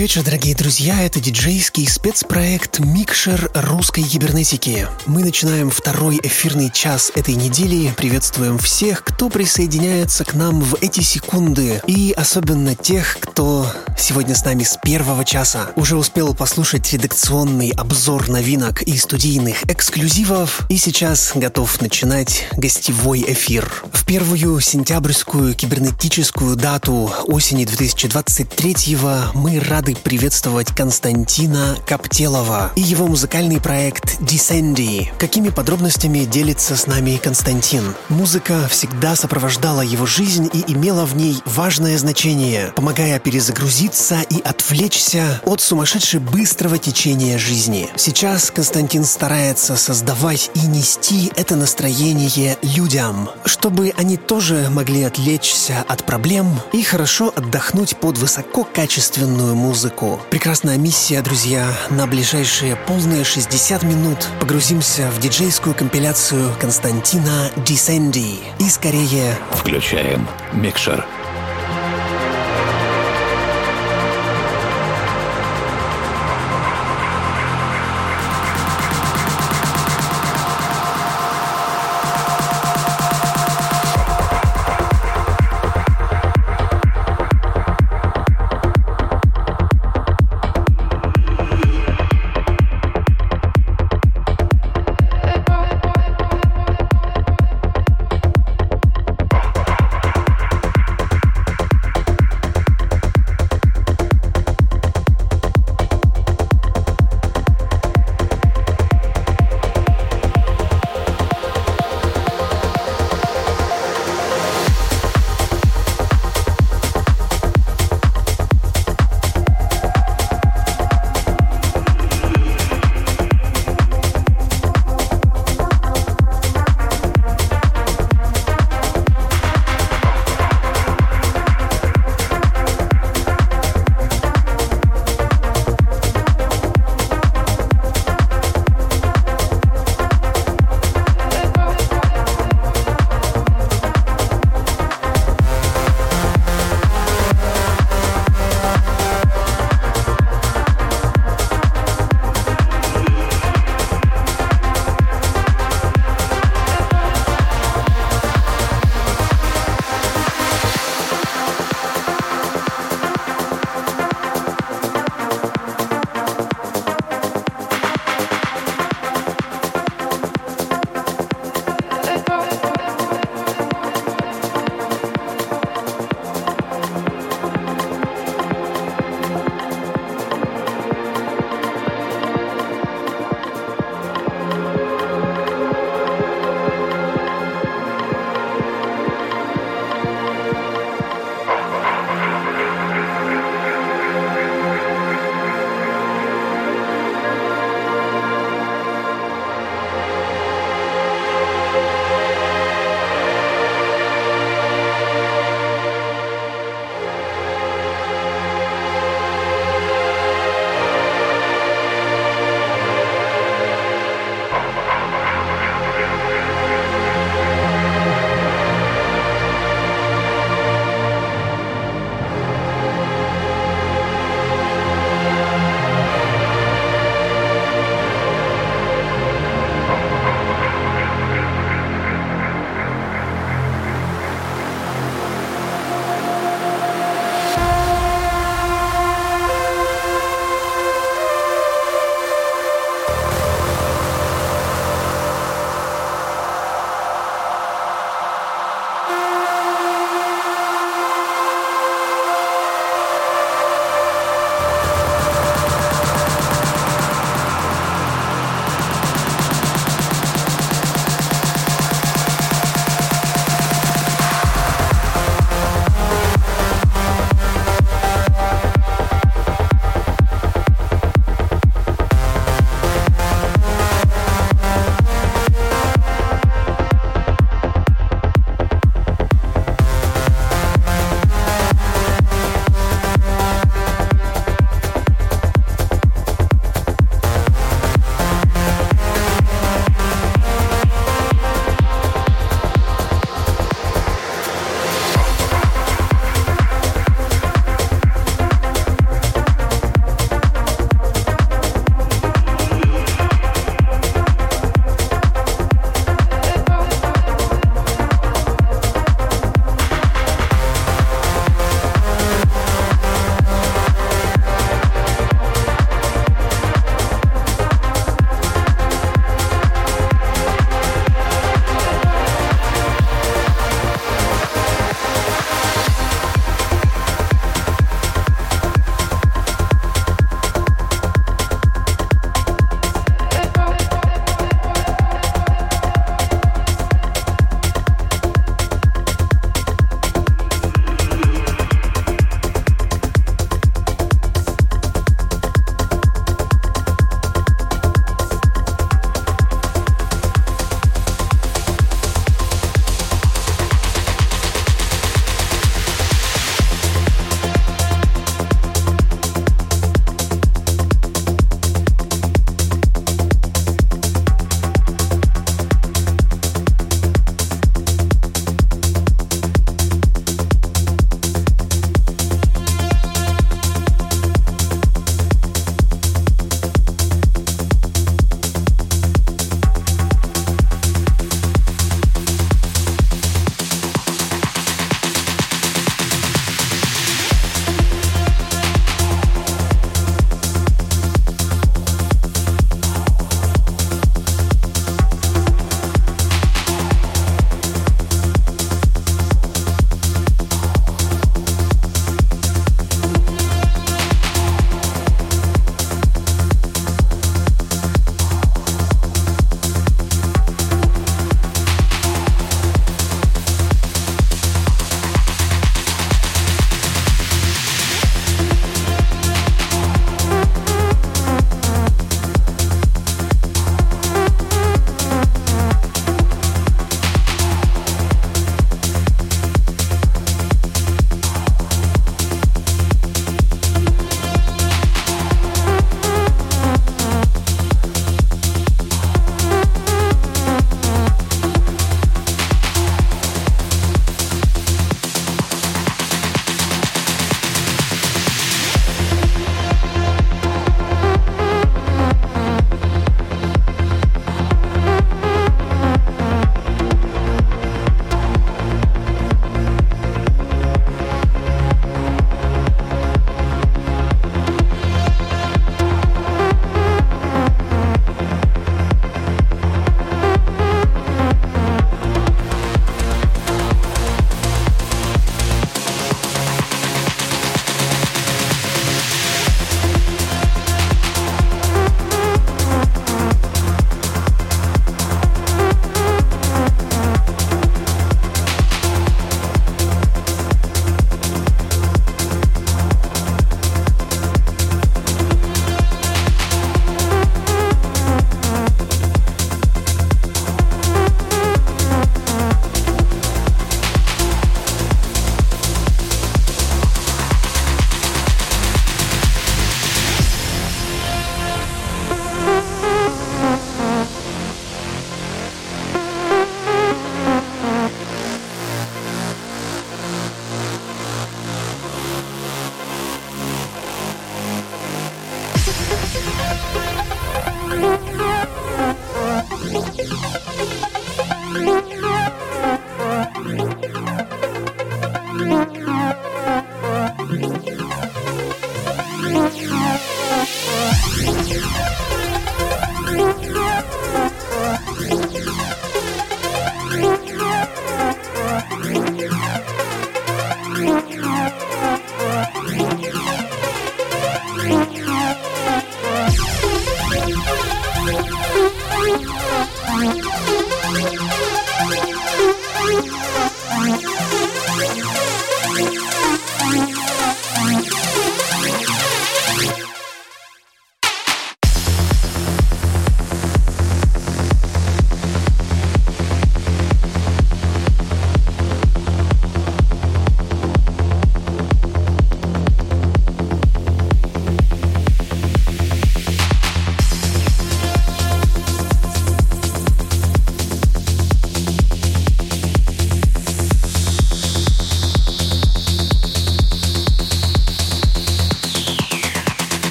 Добрый вечер, дорогие друзья. Это диджейский спецпроект «Микшер русской кибернетики». Мы начинаем второй эфирный час этой недели. Приветствуем всех, кто присоединяется к нам в эти секунды. И особенно тех, кто сегодня с нами с первого часа. Уже успел послушать редакционный обзор новинок и студийных эксклюзивов. И сейчас готов начинать гостевой эфир. В первую сентябрьскую кибернетическую дату осени 2023 мы рады приветствовать Константина Коптелова и его музыкальный проект Descendi. Какими подробностями делится с нами Константин? Музыка всегда сопровождала его жизнь и имела в ней важное значение, помогая перезагрузиться и отвлечься от сумасшедшей быстрого течения жизни. Сейчас Константин старается создавать и нести это настроение людям, чтобы они тоже могли отвлечься от проблем и хорошо отдохнуть под высококачественную музыку. Прекрасная миссия, друзья. На ближайшие полные 60 минут погрузимся в диджейскую компиляцию Константина Дисенди. И скорее... Включаем микшер.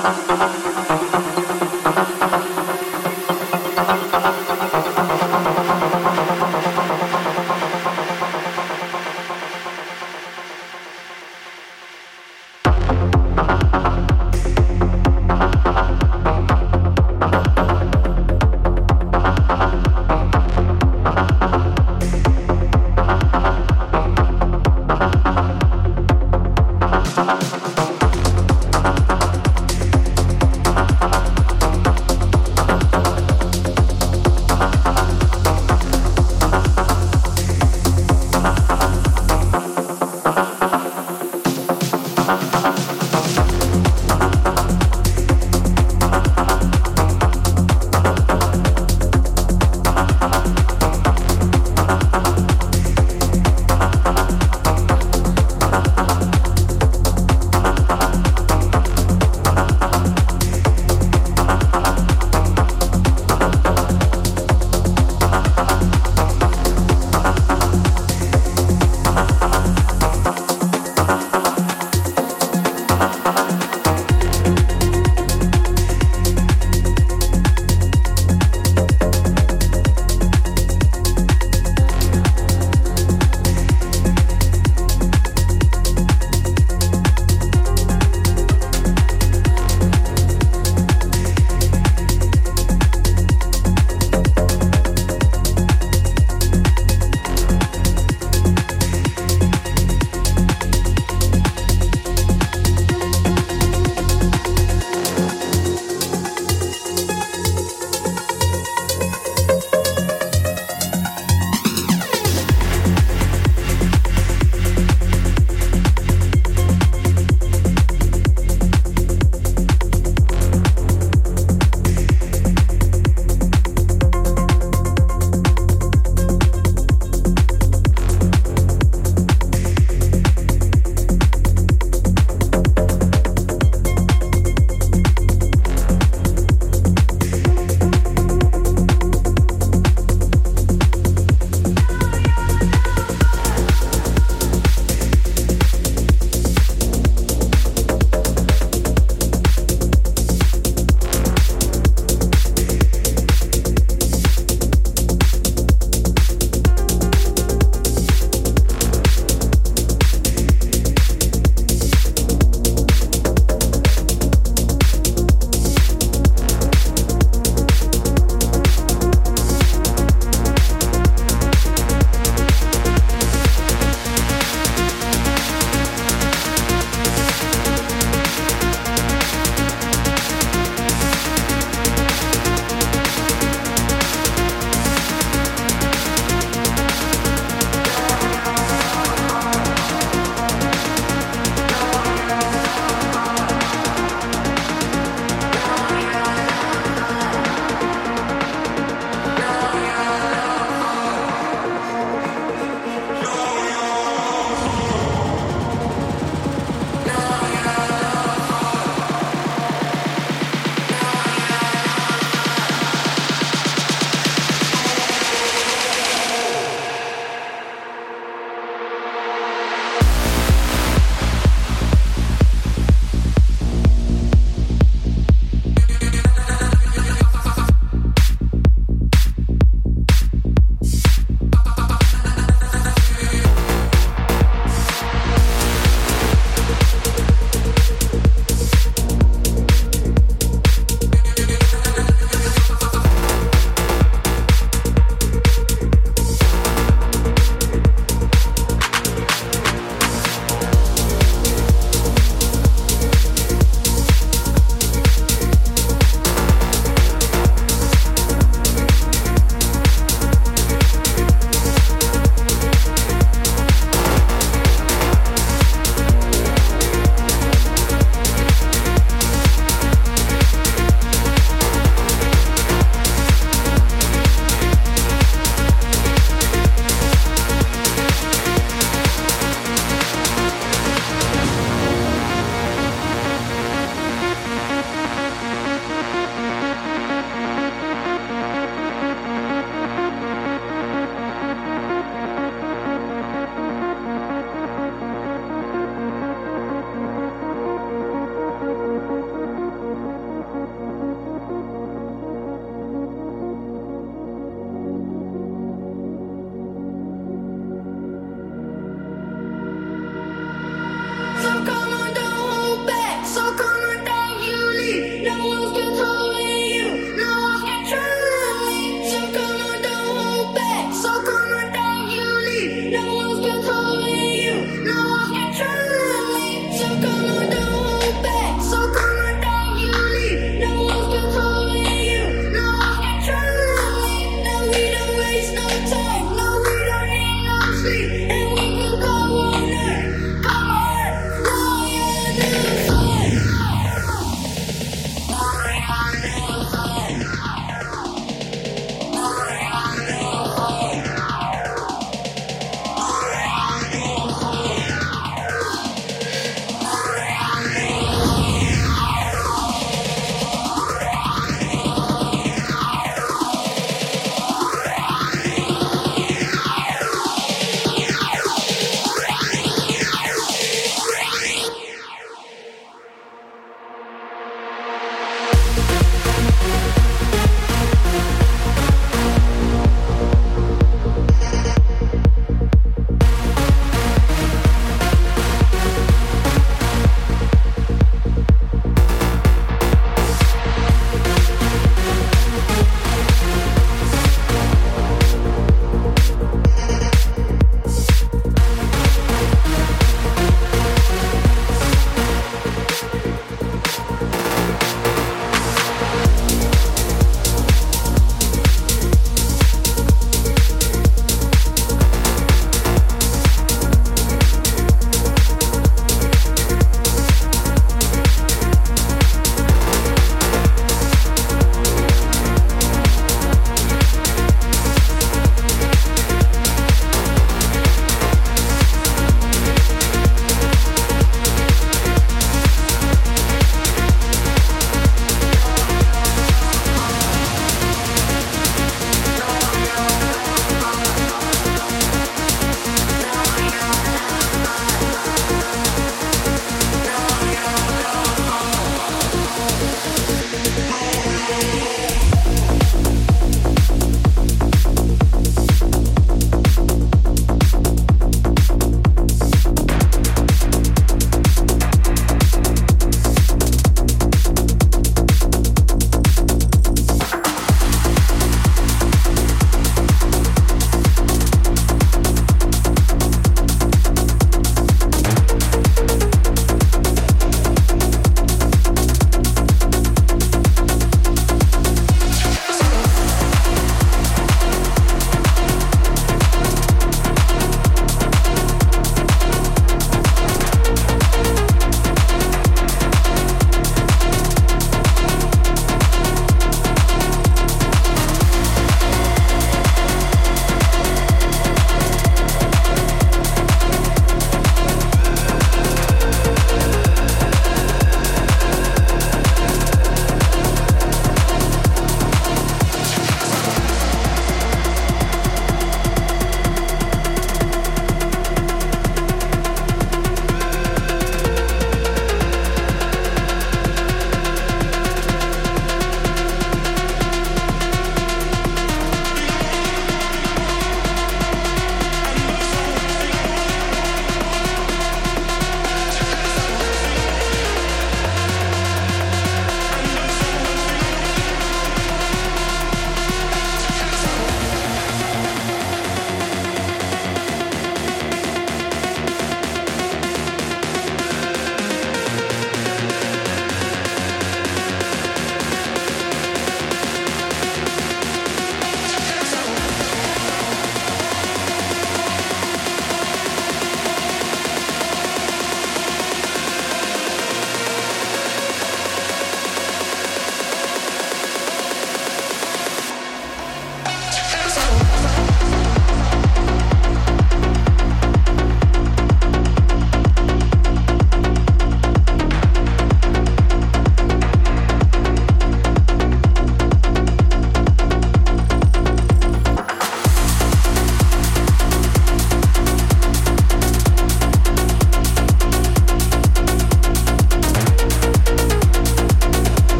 Thank you.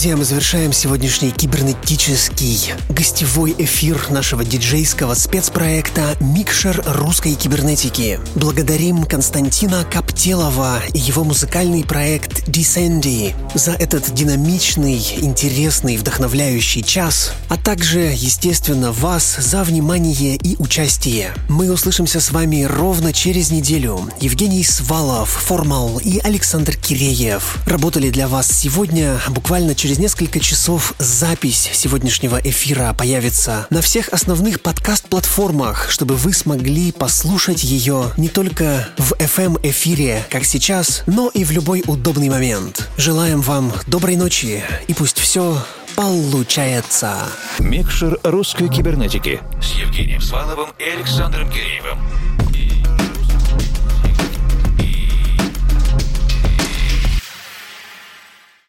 Друзья, мы завершаем сегодняшний кибернетический гостевой эфир нашего диджейского спецпроекта «Микшер русской кибернетики». Благодарим Константина Коптелова и его музыкальный проект «Descendi» за этот динамичный, интересный, вдохновляющий час, а также, естественно, вас за внимание и участие. Мы услышимся с вами ровно через неделю. Евгений Свалов, Формал и Александр Киреев работали для вас сегодня буквально через несколько часов запись сегодняшнего эфира появится на всех основных подкаст-платформах, чтобы вы смогли послушать ее не только в FM-эфире, как сейчас, но и в любой удобный момент. Желаем вам доброй ночи и пусть все получается. Микшер русской кибернетики с Евгением Сваловым и Александром Киреевым.